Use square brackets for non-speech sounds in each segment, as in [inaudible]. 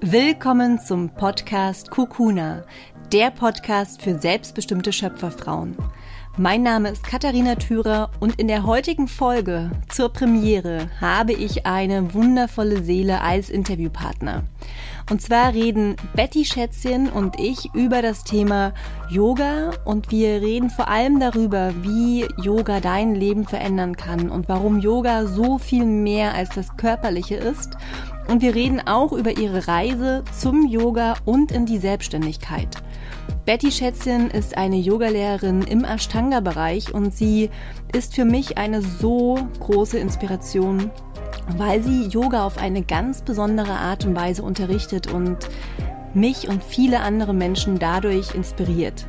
Willkommen zum Podcast Kukuna, der Podcast für selbstbestimmte Schöpferfrauen. Mein Name ist Katharina Thürer und in der heutigen Folge zur Premiere habe ich eine wundervolle Seele als Interviewpartner. Und zwar reden Betty Schätzchen und ich über das Thema Yoga und wir reden vor allem darüber, wie Yoga dein Leben verändern kann und warum Yoga so viel mehr als das Körperliche ist und wir reden auch über ihre Reise zum Yoga und in die Selbstständigkeit. Betty Schätzchen ist eine Yogalehrerin im Ashtanga-Bereich und sie ist für mich eine so große Inspiration, weil sie Yoga auf eine ganz besondere Art und Weise unterrichtet und mich und viele andere Menschen dadurch inspiriert.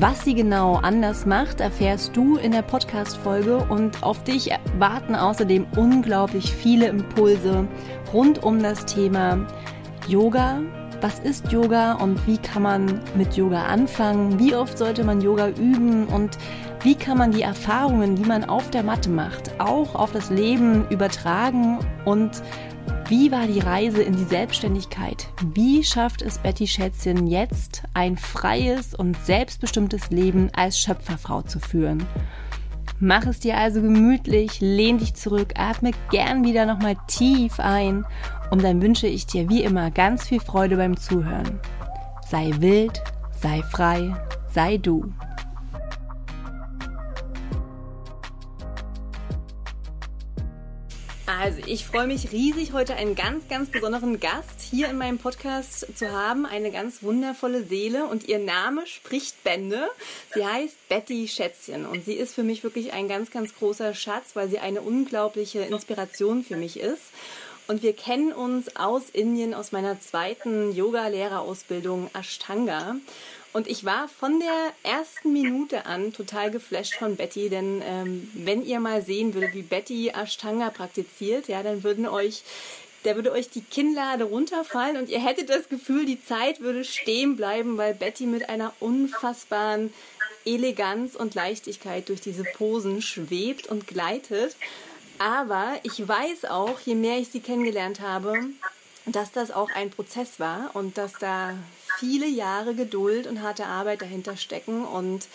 Was sie genau anders macht, erfährst du in der Podcast-Folge und auf dich warten außerdem unglaublich viele Impulse rund um das Thema Yoga. Was ist Yoga und wie kann man mit Yoga anfangen? Wie oft sollte man Yoga üben und wie kann man die Erfahrungen, die man auf der Matte macht, auch auf das Leben übertragen und wie war die Reise in die Selbstständigkeit? Wie schafft es Betty Schätzchen jetzt, ein freies und selbstbestimmtes Leben als Schöpferfrau zu führen? Mach es dir also gemütlich, lehn dich zurück, atme gern wieder nochmal tief ein und dann wünsche ich dir wie immer ganz viel Freude beim Zuhören. Sei wild, sei frei, sei du. Also, ich freue mich riesig, heute einen ganz, ganz besonderen Gast hier in meinem Podcast zu haben. Eine ganz wundervolle Seele und ihr Name spricht Bände. Sie heißt Betty Schätzchen und sie ist für mich wirklich ein ganz, ganz großer Schatz, weil sie eine unglaubliche Inspiration für mich ist. Und wir kennen uns aus Indien, aus meiner zweiten Yoga-Lehrerausbildung Ashtanga. Und ich war von der ersten Minute an total geflasht von Betty, denn ähm, wenn ihr mal sehen würdet, wie Betty Ashtanga praktiziert, ja, dann würden euch da würde euch die Kinnlade runterfallen und ihr hättet das Gefühl, die Zeit würde stehen bleiben, weil Betty mit einer unfassbaren Eleganz und Leichtigkeit durch diese Posen schwebt und gleitet. Aber ich weiß auch, je mehr ich sie kennengelernt habe, dass das auch ein Prozess war und dass da viele Jahre Geduld und harte Arbeit dahinter stecken und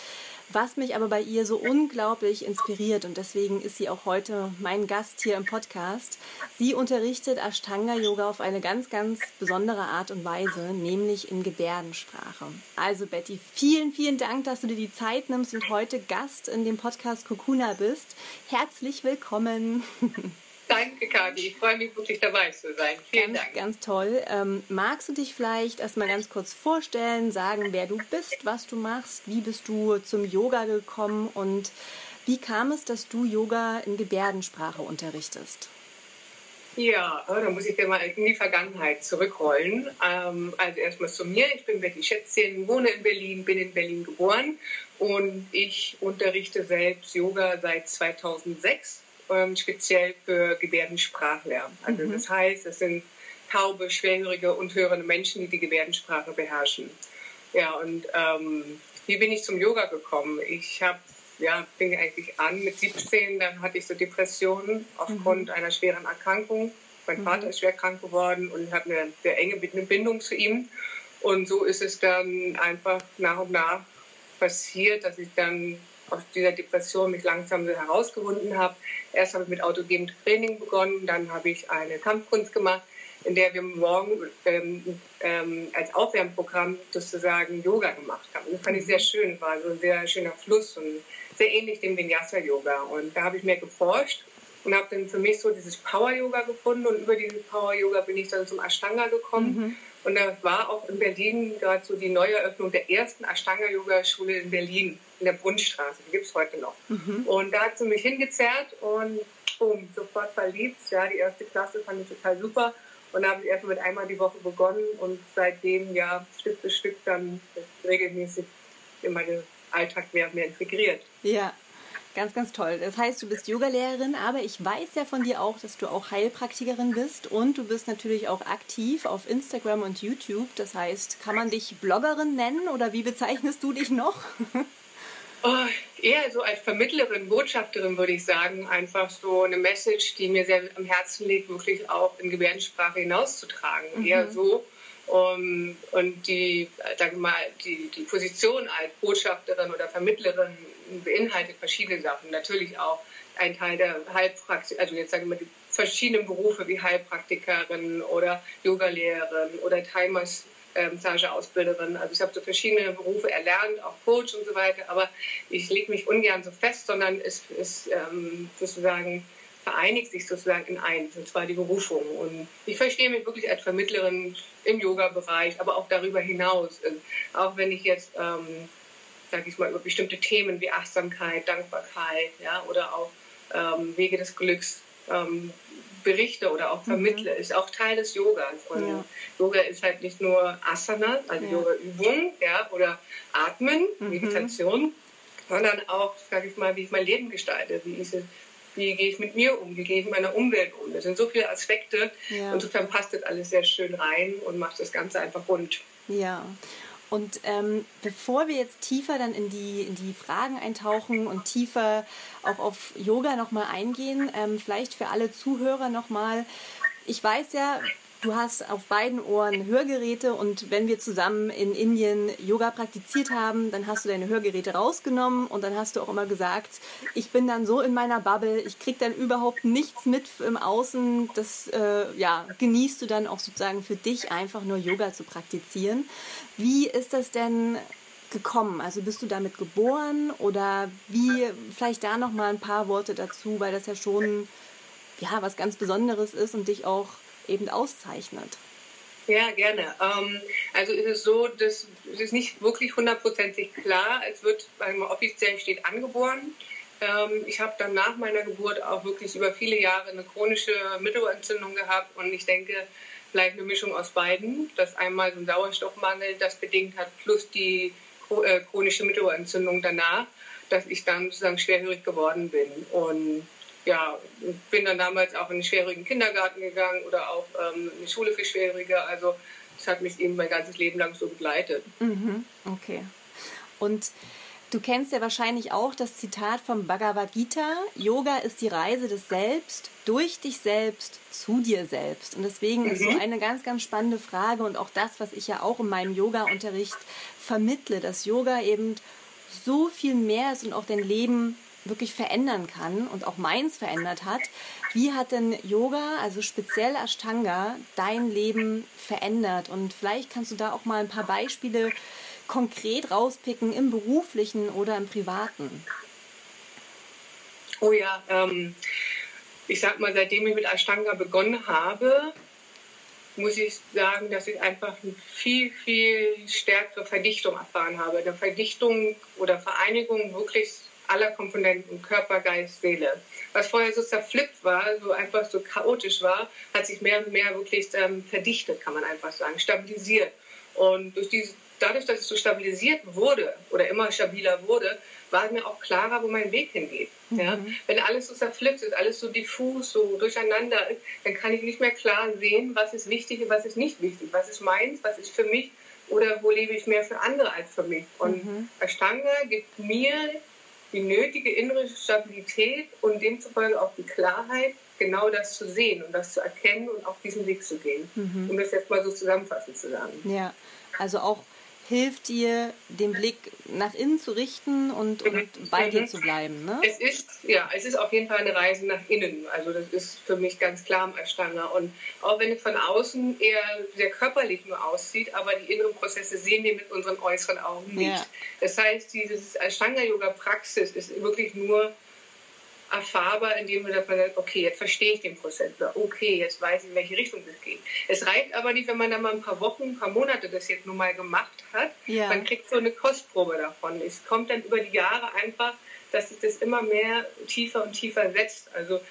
was mich aber bei ihr so unglaublich inspiriert und deswegen ist sie auch heute mein Gast hier im Podcast. Sie unterrichtet Ashtanga Yoga auf eine ganz, ganz besondere Art und Weise, nämlich in Gebärdensprache. Also Betty, vielen, vielen Dank, dass du dir die Zeit nimmst und heute Gast in dem Podcast Kokuna bist. Herzlich willkommen. [laughs] Danke, Kathi. Ich freue mich wirklich dabei zu sein. Vielen ganz, Dank. Ganz toll. Ähm, magst du dich vielleicht erstmal ganz kurz vorstellen, sagen, wer du bist, was du machst, wie bist du zum Yoga gekommen und wie kam es, dass du Yoga in Gebärdensprache unterrichtest? Ja, da muss ich dir mal in die Vergangenheit zurückrollen. Ähm, also erstmal zu mir. Ich bin Betty Schätzchen, wohne in Berlin, bin in Berlin geboren und ich unterrichte selbst Yoga seit 2006 ähm, speziell für Gebärdensprachler. Also mhm. das heißt, es sind taube, schwerhörige und hörende Menschen, die die Gebärdensprache beherrschen. Ja, und ähm, wie bin ich zum Yoga gekommen? Ich habe ja, fing eigentlich an mit 17, dann hatte ich so Depressionen aufgrund mhm. einer schweren Erkrankung. Mein mhm. Vater ist schwer krank geworden und hat eine sehr enge Bindung zu ihm. Und so ist es dann einfach nach und nach passiert, dass ich dann aus dieser Depression mich langsam herausgewunden habe. Erst habe ich mit autogenem Training begonnen, dann habe ich eine Kampfkunst gemacht, in der wir morgen ähm, ähm, als Aufwärmprogramm sozusagen Yoga gemacht haben. Das fand ich sehr schön, war so ein sehr schöner Fluss und sehr ähnlich dem Vinyasa-Yoga. Und da habe ich mehr geforscht und habe dann für mich so dieses Power-Yoga gefunden und über dieses Power-Yoga bin ich dann zum Ashtanga gekommen. Mhm. Und da war auch in Berlin gerade so die Neueröffnung der ersten Ashtanga-Yoga-Schule in Berlin, in der Brunnstraße. Die gibt es heute noch. Mhm. Und da hat sie mich hingezerrt und boom, sofort verliebt. Ja, die erste Klasse fand ich total super. Und da habe ich erstmal mit einmal die Woche begonnen und seitdem ja Stück für Stück dann regelmäßig in meinen Alltag mehr und mehr integriert. Ja, Ganz, ganz toll. Das heißt, du bist Yogalehrerin, aber ich weiß ja von dir auch, dass du auch Heilpraktikerin bist und du bist natürlich auch aktiv auf Instagram und YouTube. Das heißt, kann man dich Bloggerin nennen oder wie bezeichnest du dich noch? [laughs] Oh, eher so als Vermittlerin, Botschafterin würde ich sagen. Einfach so eine Message, die mir sehr am Herzen liegt, wirklich auch in Gebärdensprache hinauszutragen. Mhm. Eher so. Um, und die, sag mal, die, die Position als Botschafterin oder Vermittlerin beinhaltet verschiedene Sachen. Natürlich auch ein Teil der Heilpraxis, also jetzt sagen wir die verschiedenen Berufe wie Heilpraktikerin oder Yogalehrerin oder Timers Massageausbilderin. Also ich habe so verschiedene Berufe erlernt, auch Coach und so weiter, aber ich lege mich ungern so fest, sondern es ist ähm, sozusagen vereinigt sich sozusagen in eins, und zwar die Berufung. Und ich verstehe mich wirklich als Vermittlerin im Yoga-Bereich, aber auch darüber hinaus. Auch wenn ich jetzt, ähm, sage ich mal, über bestimmte Themen wie Achtsamkeit, Dankbarkeit, ja, oder auch ähm, Wege des Glücks ähm, berichte oder auch vermittle, mhm. ist auch Teil des Yogas. Und ja. Yoga ist halt nicht nur Asana, also ja. Yoga-Übung, ja, oder Atmen, mhm. Meditation, sondern auch, sage ich mal, wie ich mein Leben gestalte, wie ich wie gehe ich mit mir um, wie gehe ich mit meiner Umwelt um. Das sind so viele Aspekte. Ja. Insofern passt das alles sehr schön rein und macht das Ganze einfach rund. Ja. Und ähm, bevor wir jetzt tiefer dann in die, in die Fragen eintauchen und tiefer auch auf Yoga nochmal eingehen, ähm, vielleicht für alle Zuhörer nochmal, ich weiß ja, Du hast auf beiden Ohren Hörgeräte und wenn wir zusammen in Indien Yoga praktiziert haben, dann hast du deine Hörgeräte rausgenommen und dann hast du auch immer gesagt, ich bin dann so in meiner Bubble, ich krieg dann überhaupt nichts mit im Außen. Das äh, ja, genießt du dann auch sozusagen für dich einfach nur Yoga zu praktizieren. Wie ist das denn gekommen? Also bist du damit geboren oder wie vielleicht da noch mal ein paar Worte dazu, weil das ja schon ja was ganz Besonderes ist und dich auch eben auszeichnet. Ja, gerne. Ähm, also ist es so, dass es ist nicht wirklich hundertprozentig klar. Es wird, weil man offiziell steht, angeboren. Ähm, ich habe dann nach meiner Geburt auch wirklich über viele Jahre eine chronische Mittelohrentzündung gehabt und ich denke, vielleicht eine Mischung aus beiden, dass einmal so ein Sauerstoffmangel das bedingt hat, plus die äh, chronische Mittelohrentzündung danach, dass ich dann sozusagen schwerhörig geworden bin. Und ja, bin dann damals auch in den schwierigen Kindergarten gegangen oder auch ähm, in die Schule für Schwierige. Also das hat mich eben mein ganzes Leben lang so begleitet. Mhm, okay. Und du kennst ja wahrscheinlich auch das Zitat vom Bhagavad Gita, Yoga ist die Reise des Selbst, durch dich selbst, zu dir selbst. Und deswegen mhm. ist so mhm. eine ganz, ganz spannende Frage und auch das, was ich ja auch in meinem Yoga-Unterricht vermittle, dass Yoga eben so viel mehr ist und auch dein Leben wirklich verändern kann und auch meins verändert hat. Wie hat denn Yoga, also speziell Ashtanga, dein Leben verändert? Und vielleicht kannst du da auch mal ein paar Beispiele konkret rauspicken im beruflichen oder im privaten. Oh ja, ähm, ich sag mal, seitdem ich mit Ashtanga begonnen habe, muss ich sagen, dass ich einfach eine viel, viel stärkere Verdichtung erfahren habe. Eine Verdichtung oder Vereinigung wirklich aller Komponenten, Körper, Geist, Seele. Was vorher so zerflippt war, so einfach so chaotisch war, hat sich mehr und mehr wirklich ähm, verdichtet, kann man einfach sagen, stabilisiert. Und durch diese, dadurch, dass es so stabilisiert wurde oder immer stabiler wurde, war mir auch klarer, wo mein Weg hingeht. Mhm. Ja? Wenn alles so zerflippt ist, alles so diffus, so durcheinander ist, dann kann ich nicht mehr klar sehen, was ist wichtig und was ist nicht wichtig, was ist meins, was ist für mich oder wo lebe ich mehr für andere als für mich. Und mhm. Ashtanga gibt mir die nötige innere Stabilität und demzufolge auch die Klarheit, genau das zu sehen und das zu erkennen und auf diesen Weg zu gehen. Mhm. Um das jetzt mal so zusammenfassend zu sagen. Ja, also auch hilft dir, den Blick nach innen zu richten und, mhm. und bei mhm. dir zu bleiben. Ne? Es ist, ja, es ist auf jeden Fall eine Reise nach innen. Also das ist für mich ganz klar am Ashtanga. Und auch wenn es von außen eher sehr körperlich nur aussieht, aber die inneren Prozesse sehen wir mit unseren äußeren Augen nicht. Ja. Das heißt, diese Ashtanga-Yoga-Praxis ist wirklich nur erfahrbar, indem man sagt, okay, jetzt verstehe ich den Prozess, okay, jetzt weiß ich, in welche Richtung das geht. Es reicht aber nicht, wenn man da mal ein paar Wochen, ein paar Monate das jetzt nur mal gemacht hat. Ja. Man kriegt so eine Kostprobe davon. Es kommt dann über die Jahre einfach, dass sich das immer mehr tiefer und tiefer setzt. Also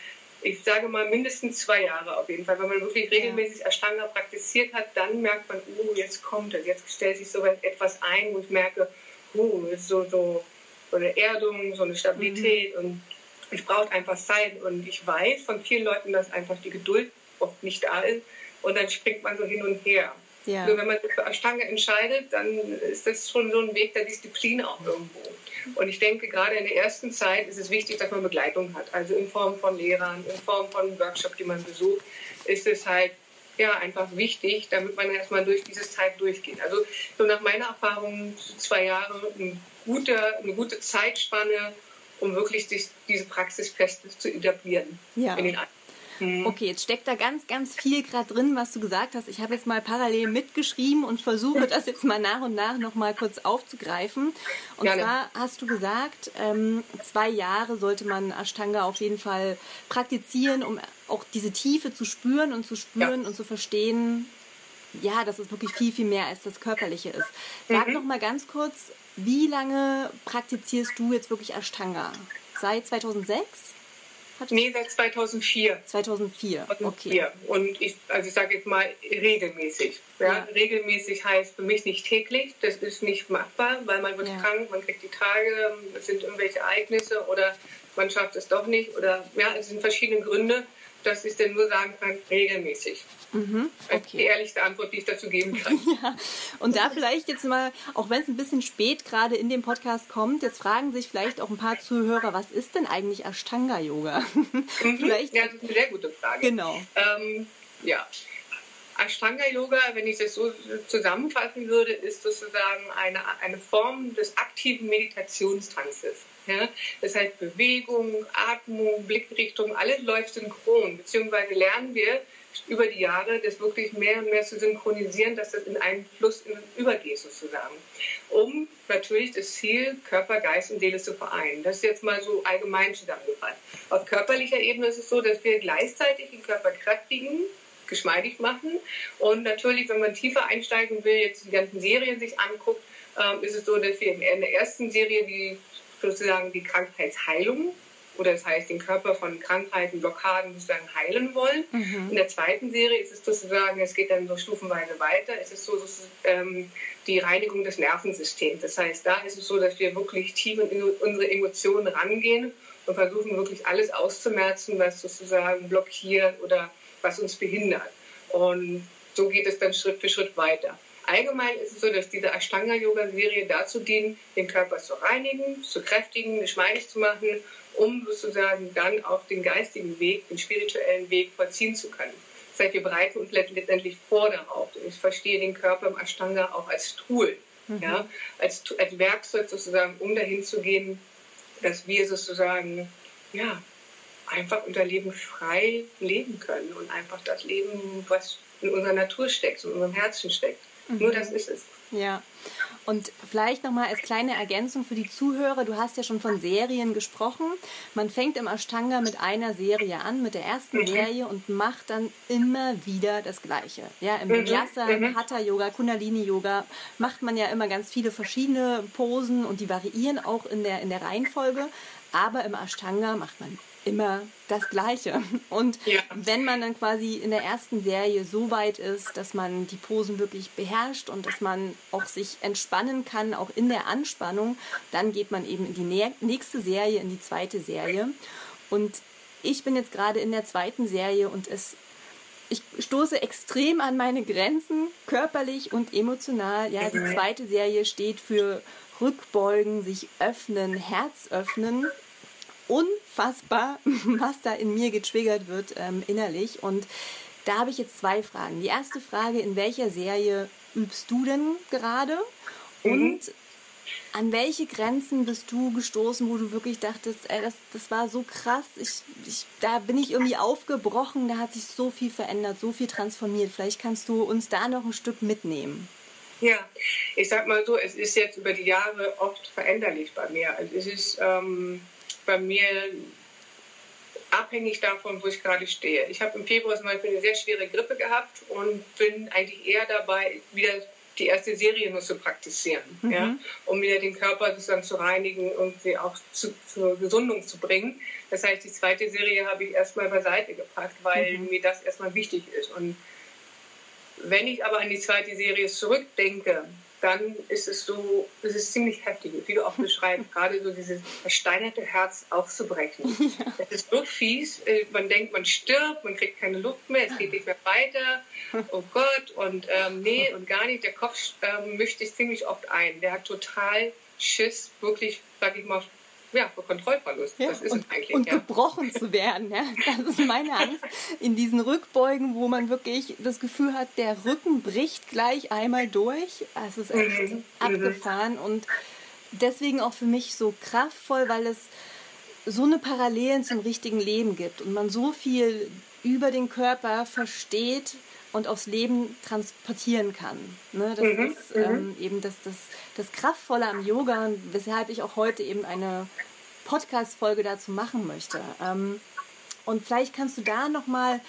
ich sage mal mindestens zwei Jahre auf jeden Fall. Wenn man wirklich regelmäßig. Ashtanga praktiziert hat, dann merkt man, oh, jetzt kommt es, jetzt stellt sich so etwas ein, wo ich merke, oh, ist so, so, so eine Erdung, so eine Stabilität mhm. und es braucht einfach Zeit. Und ich weiß von vielen Leuten, dass einfach die Geduld oft nicht da ist. Und dann springt man so hin und her. Ja. Nur wenn man sich für Ashtanga entscheidet, dann ist das schon so ein Weg der Disziplin auch irgendwo. Und ich denke, gerade in der ersten Zeit ist es wichtig, dass man Begleitung hat. Also in Form von Lehrern, in Form von Workshops, die man besucht, ist es halt ja einfach wichtig, damit man erstmal durch diese Zeit durchgeht. Also so nach meiner Erfahrung zwei Jahre ein guter, eine gute Zeitspanne, um wirklich diese Praxis fest zu etablieren ja. in den Mhm. Okay, jetzt steckt da ganz, ganz viel gerade drin, was du gesagt hast. Ich habe jetzt mal parallel mitgeschrieben und versuche das jetzt mal nach und nach noch mal kurz aufzugreifen. Und Gerne. zwar hast du gesagt, ähm, zwei Jahre sollte man Ashtanga auf jeden Fall praktizieren, um auch diese Tiefe zu spüren und zu spüren ja. und zu verstehen, ja, dass es wirklich viel, viel mehr als das Körperliche ist. Sag mhm. noch mal ganz kurz, wie lange praktizierst du jetzt wirklich Ashtanga? Seit 2006? Nee, seit 2004. 2004, okay. Und ich, also ich sage jetzt mal regelmäßig. Ja? ja? Regelmäßig heißt für mich nicht täglich, das ist nicht machbar, weil man wird ja. krank, man kriegt die Tage, es sind irgendwelche Ereignisse oder man schafft es doch nicht oder ja, es sind verschiedene Gründe dass ich denn nur sagen kann, regelmäßig. Mhm, okay. Die ehrlichste Antwort, die ich dazu geben kann. [laughs] ja. Und da vielleicht jetzt mal, auch wenn es ein bisschen spät gerade in dem Podcast kommt, jetzt fragen sich vielleicht auch ein paar Zuhörer, was ist denn eigentlich Ashtanga-Yoga? Mhm. [laughs] vielleicht, ja, das ist eine sehr gute Frage. Genau. Ähm, ja. Ashtanga-Yoga, wenn ich das so zusammenfassen würde, ist sozusagen eine, eine Form des aktiven Meditationstanzes. Ja? Das heißt Bewegung, Atmung, Blickrichtung, alles läuft synchron, beziehungsweise lernen wir über die Jahre, das wirklich mehr und mehr zu synchronisieren, dass das in einen Fluss übergeht sozusagen. Um natürlich das Ziel Körper, Geist und Seele zu vereinen. Das ist jetzt mal so allgemein zusammengefasst. Auf körperlicher Ebene ist es so, dass wir gleichzeitig den Körper kräftigen, geschmeidig machen. Und natürlich, wenn man tiefer einsteigen will, jetzt die ganzen Serien sich anguckt, ähm, ist es so, dass wir in der ersten Serie die sozusagen die Krankheitsheilung oder das heißt den Körper von Krankheiten, Blockaden sozusagen heilen wollen. Mhm. In der zweiten Serie ist es sozusagen, es geht dann so stufenweise weiter, es ist so dass, ähm, die Reinigung des Nervensystems. Das heißt, da ist es so, dass wir wirklich tief in unsere Emotionen rangehen und versuchen wirklich alles auszumerzen, was sozusagen blockiert oder was uns behindert. Und so geht es dann Schritt für Schritt weiter. Allgemein ist es so, dass diese Ashtanga-Yoga-Serie dazu dient, den Körper zu reinigen, zu kräftigen, geschmeidig zu machen, um sozusagen dann auch den geistigen Weg, den spirituellen Weg vollziehen zu können. Das heißt, wir bereiten uns letztendlich vor darauf. Ich verstehe den Körper im Ashtanga auch als Tool, mhm. ja, als, als Werkzeug sozusagen, um dahin zu gehen, dass wir sozusagen, ja, einfach unser Leben frei leben können und einfach das Leben, was in unserer Natur steckt, in unserem Herzen steckt. Mhm. Nur das ist es. Ja. Und vielleicht nochmal als kleine Ergänzung für die Zuhörer, du hast ja schon von Serien gesprochen. Man fängt im Ashtanga mit einer Serie an, mit der ersten mhm. Serie und macht dann immer wieder das Gleiche. Ja, im mhm. Vinyasa, mhm. Hatha Yoga, Kundalini Yoga macht man ja immer ganz viele verschiedene Posen und die variieren auch in der, in der Reihenfolge. Aber im Ashtanga macht man immer das Gleiche. Und ja. wenn man dann quasi in der ersten Serie so weit ist, dass man die Posen wirklich beherrscht und dass man auch sich entspannen kann, auch in der Anspannung, dann geht man eben in die nächste Serie, in die zweite Serie. Und ich bin jetzt gerade in der zweiten Serie und es ich stoße extrem an meine Grenzen, körperlich und emotional. Ja, die mhm. zweite Serie steht für Rückbeugen, sich öffnen, Herz öffnen unfassbar, [laughs] was da in mir getriggert wird ähm, innerlich. Und da habe ich jetzt zwei Fragen. Die erste Frage, in welcher Serie übst du denn gerade? Mhm. Und an welche Grenzen bist du gestoßen, wo du wirklich dachtest, ey, das, das war so krass, ich, ich, da bin ich irgendwie aufgebrochen, da hat sich so viel verändert, so viel transformiert. Vielleicht kannst du uns da noch ein Stück mitnehmen. Ja, ich sag mal so, es ist jetzt über die Jahre oft veränderlich bei mir. Also es ist ähm, bei mir abhängig davon, wo ich gerade stehe. Ich habe im Februar zum Beispiel eine sehr schwere Grippe gehabt und bin eigentlich eher dabei, wieder die erste Serie nur zu praktizieren, mhm. ja, um wieder den Körper sozusagen zu reinigen und sie auch zu, zur Gesundung zu bringen. Das heißt, die zweite Serie habe ich erstmal beiseite gepackt, weil mhm. mir das erstmal wichtig ist. Und wenn ich aber an die zweite Serie zurückdenke, dann ist es so, es ist ziemlich heftig, wie du auch [laughs] beschreibst, gerade so dieses versteinerte Herz aufzubrechen. [laughs] Das ist so fies, äh, man denkt, man stirbt, man kriegt keine Luft mehr, es geht nicht mehr weiter, [laughs] oh Gott, und ähm, nee und gar nicht, der Kopf ähm, mischt sich ziemlich oft ein, der hat total Schiss, wirklich, sag ich mal, ja, vor Kontrollverlust. Ja, das ist und, eigentlich. Und ja. gebrochen zu werden. Ja? Das ist meine Angst. In diesen Rückbeugen, wo man wirklich das Gefühl hat, der Rücken bricht gleich einmal durch. Es ist echt mhm. mhm. abgefahren und deswegen auch für mich so kraftvoll, weil es so eine Parallelen zum richtigen Leben gibt und man so viel über den Körper versteht und aufs Leben transportieren kann. Ne? Das mhm, ist mhm. ähm, eben das, das, das Kraftvolle am Yoga, weshalb ich auch heute eben eine Podcast-Folge dazu machen möchte. Ähm, und vielleicht kannst du da nochmal ein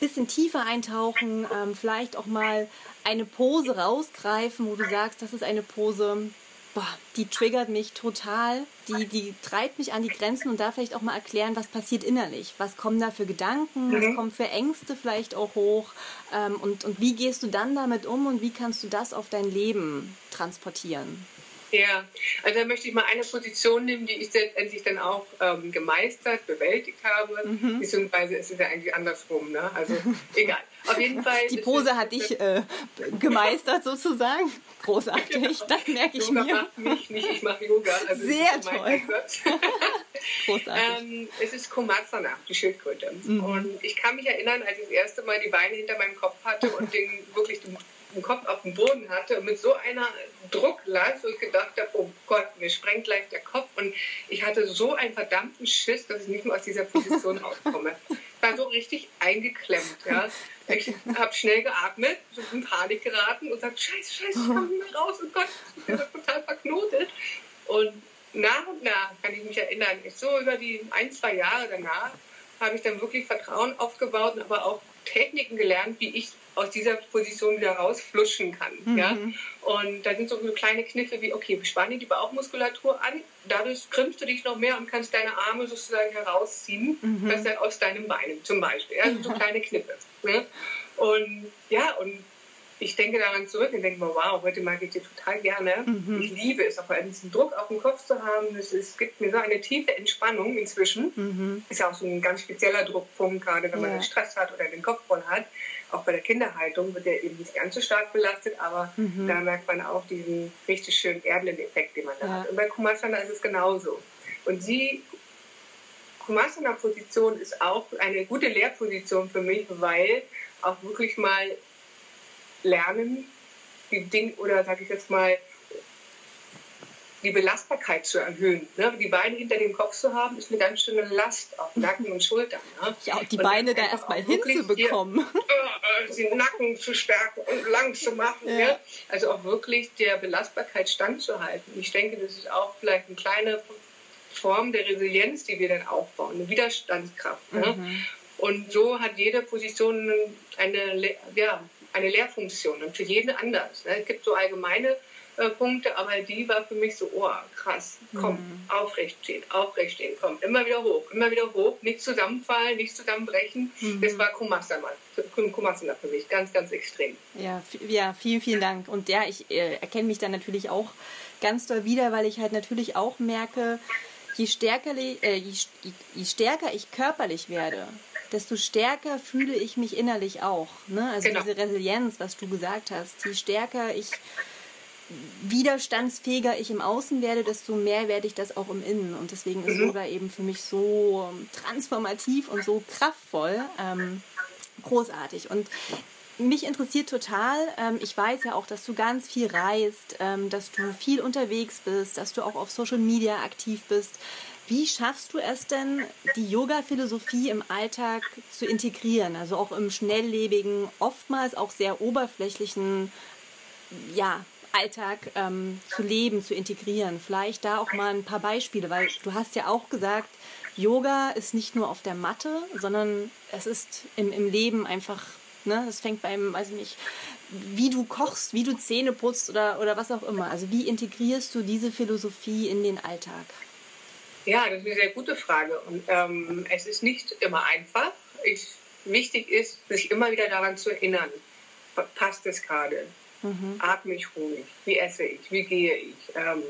bisschen tiefer eintauchen, ähm, vielleicht auch mal eine Pose rausgreifen, wo du sagst, das ist eine Pose, boah, die triggert mich total, die, die treibt mich an die Grenzen und da vielleicht auch mal erklären, was passiert innerlich, was kommen da für Gedanken, mhm. was kommen für Ängste vielleicht auch hoch ähm, und, und wie gehst du dann damit um und wie kannst du das auf dein Leben transportieren? Ja, also da möchte ich mal eine Position nehmen, die ich letztendlich dann auch ähm, gemeistert, bewältigt habe, mhm. beziehungsweise ist es ja eigentlich andersrum, ne? Also [laughs] egal. Auf jeden Fall. Die Pose hat dich äh, gemeistert sozusagen. Großartig, genau. [laughs] das merke ich Yoga mir. Macht mich nicht, ich mache Yoga. Also Sehr toll. [laughs] Großartig. Ähm, es ist Komatsana, die Schildkröte. Mhm. Und ich kann mich erinnern, als ich das erste Mal die Beine hinter meinem Kopf hatte und den wirklich den den Kopf auf dem Boden hatte und mit so einer Drucklast, wo ich gedacht habe, oh Gott, mir sprengt gleich der Kopf. Und ich hatte so einen verdammten Schiss, dass ich nicht mehr aus dieser Position [laughs] rauskomme. Ich war so richtig eingeklemmt. Ja. Ich habe schnell geatmet, so in Panik geraten und gesagt, scheiße, scheiße, ich komme nicht mehr raus. Oh Gott, ich bin total verknotet. Und nach und nach kann ich mich erinnern, ich so über die ein, zwei Jahre danach habe ich dann wirklich Vertrauen aufgebaut, aber auch Techniken gelernt, wie ich aus dieser Position wieder rausfluschen kann. Mhm. Ja? Und da sind so kleine Kniffe wie, okay, spanne die Bauchmuskulatur an, dadurch krümmst du dich noch mehr und kannst deine Arme sozusagen herausziehen, mhm. das dann aus deinen Beinen zum Beispiel. Ja? so kleine Kniffe. Ne? Und ja, und ich denke daran zurück und denke mir, wow, heute mag ich dir total gerne. Mhm. Ich liebe es, auch diesen Druck auf dem Kopf zu haben. Es, es gibt mir so eine tiefe Entspannung inzwischen. Mhm. Ist ja auch so ein ganz spezieller Druckpunkt, gerade wenn ja. man Stress hat oder den Kopf voll hat. Auch bei der Kinderhaltung wird der eben nicht ganz so stark belastet, aber mhm. da merkt man auch diesen richtig schönen erdenden Effekt, den man da ja. hat. Und bei Kumasana ist es genauso. Und sie Kumasana-Position ist auch eine gute Lehrposition für mich, weil auch wirklich mal lernen, die Ding oder sage ich jetzt mal die Belastbarkeit zu erhöhen. Ne? Die Beine hinter dem Kopf zu haben, ist eine ganz schöne Last auf Nacken und Schultern. Ne? Ja, und die und Beine da erstmal hinzubekommen. [laughs] Äh, den Nacken zu stärken und lang zu machen. Ja. Ja? Also auch wirklich der Belastbarkeit standzuhalten. Ich denke, das ist auch vielleicht eine kleine Form der Resilienz, die wir dann aufbauen, eine Widerstandskraft. Ne? Mhm. Und so hat jede Position eine, ja, eine Lehrfunktion und für jeden anders. Ne? Es gibt so allgemeine äh, Punkte, aber die war für mich so, oh, krass, komm, mhm. aufrecht stehen, aufrecht stehen, komm, immer wieder hoch, immer wieder hoch, nicht zusammenfallen, nicht zusammenbrechen. Mhm. Das war Kumasana, Kumasana für mich, ganz, ganz extrem. Ja, ja vielen, vielen Dank. Und ja, ich äh, erkenne mich da natürlich auch ganz doll wieder, weil ich halt natürlich auch merke, je stärker, äh, je, je stärker ich körperlich werde, desto stärker fühle ich mich innerlich auch. Ne? Also genau. diese Resilienz, was du gesagt hast, je stärker ich widerstandsfähiger ich im Außen werde, desto mehr werde ich das auch im Innen. Und deswegen ist mhm. Yoga eben für mich so transformativ und so kraftvoll. Ähm, großartig. Und mich interessiert total, ähm, ich weiß ja auch, dass du ganz viel reist, ähm, dass du viel unterwegs bist, dass du auch auf Social Media aktiv bist. Wie schaffst du es denn, die Yoga-Philosophie im Alltag zu integrieren? Also auch im schnelllebigen, oftmals auch sehr oberflächlichen, ja, Alltag ähm, zu leben, zu integrieren. Vielleicht da auch mal ein paar Beispiele, weil du hast ja auch gesagt, Yoga ist nicht nur auf der Matte, sondern es ist im, im Leben einfach, ne, es fängt beim, weiß ich nicht, wie du kochst, wie du Zähne putzt oder, oder was auch immer. Also wie integrierst du diese Philosophie in den Alltag? Ja, das ist eine sehr gute Frage. Und ähm, es ist nicht immer einfach. Ich, wichtig ist, sich immer wieder daran zu erinnern, passt es gerade? Mhm. Atme ich ruhig? Wie esse ich? Wie gehe ich? Ähm,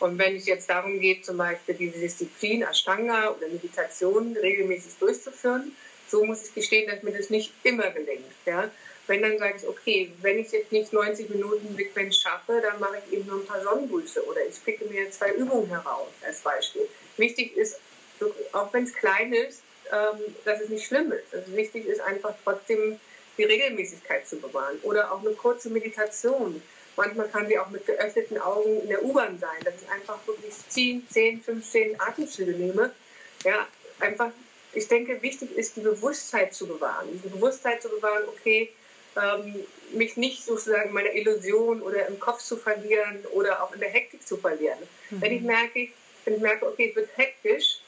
und wenn es jetzt darum geht, zum Beispiel diese Disziplin Ashtanga oder Meditation regelmäßig durchzuführen, so muss ich gestehen, dass mir das nicht immer gelingt. Ja? Wenn dann sage ich, okay, wenn ich jetzt nicht 90 Minuten Sequenz schaffe, dann mache ich eben nur ein paar Sonnengrüße oder ich picke mir zwei Übungen heraus als Beispiel. wichtig ist, auch wenn es klein ist, ähm, dass es nicht schlimm ist. Also wichtig ist einfach trotzdem die Regelmäßigkeit zu bewahren oder auch eine kurze Meditation. Manchmal kann sie auch mit geöffneten Augen in der U-Bahn sein, dass ich einfach wirklich 10, 10, 15 Atemzüge nehme. Ja, einfach, ich denke, wichtig ist, die Bewusstheit zu bewahren. Die Bewusstheit zu bewahren, okay, ähm, mich nicht sozusagen meiner Illusion oder im Kopf zu verlieren oder auch in der Hektik zu verlieren. Mhm. Wenn ich merke, wenn ich merke, okay, es wird hektisch,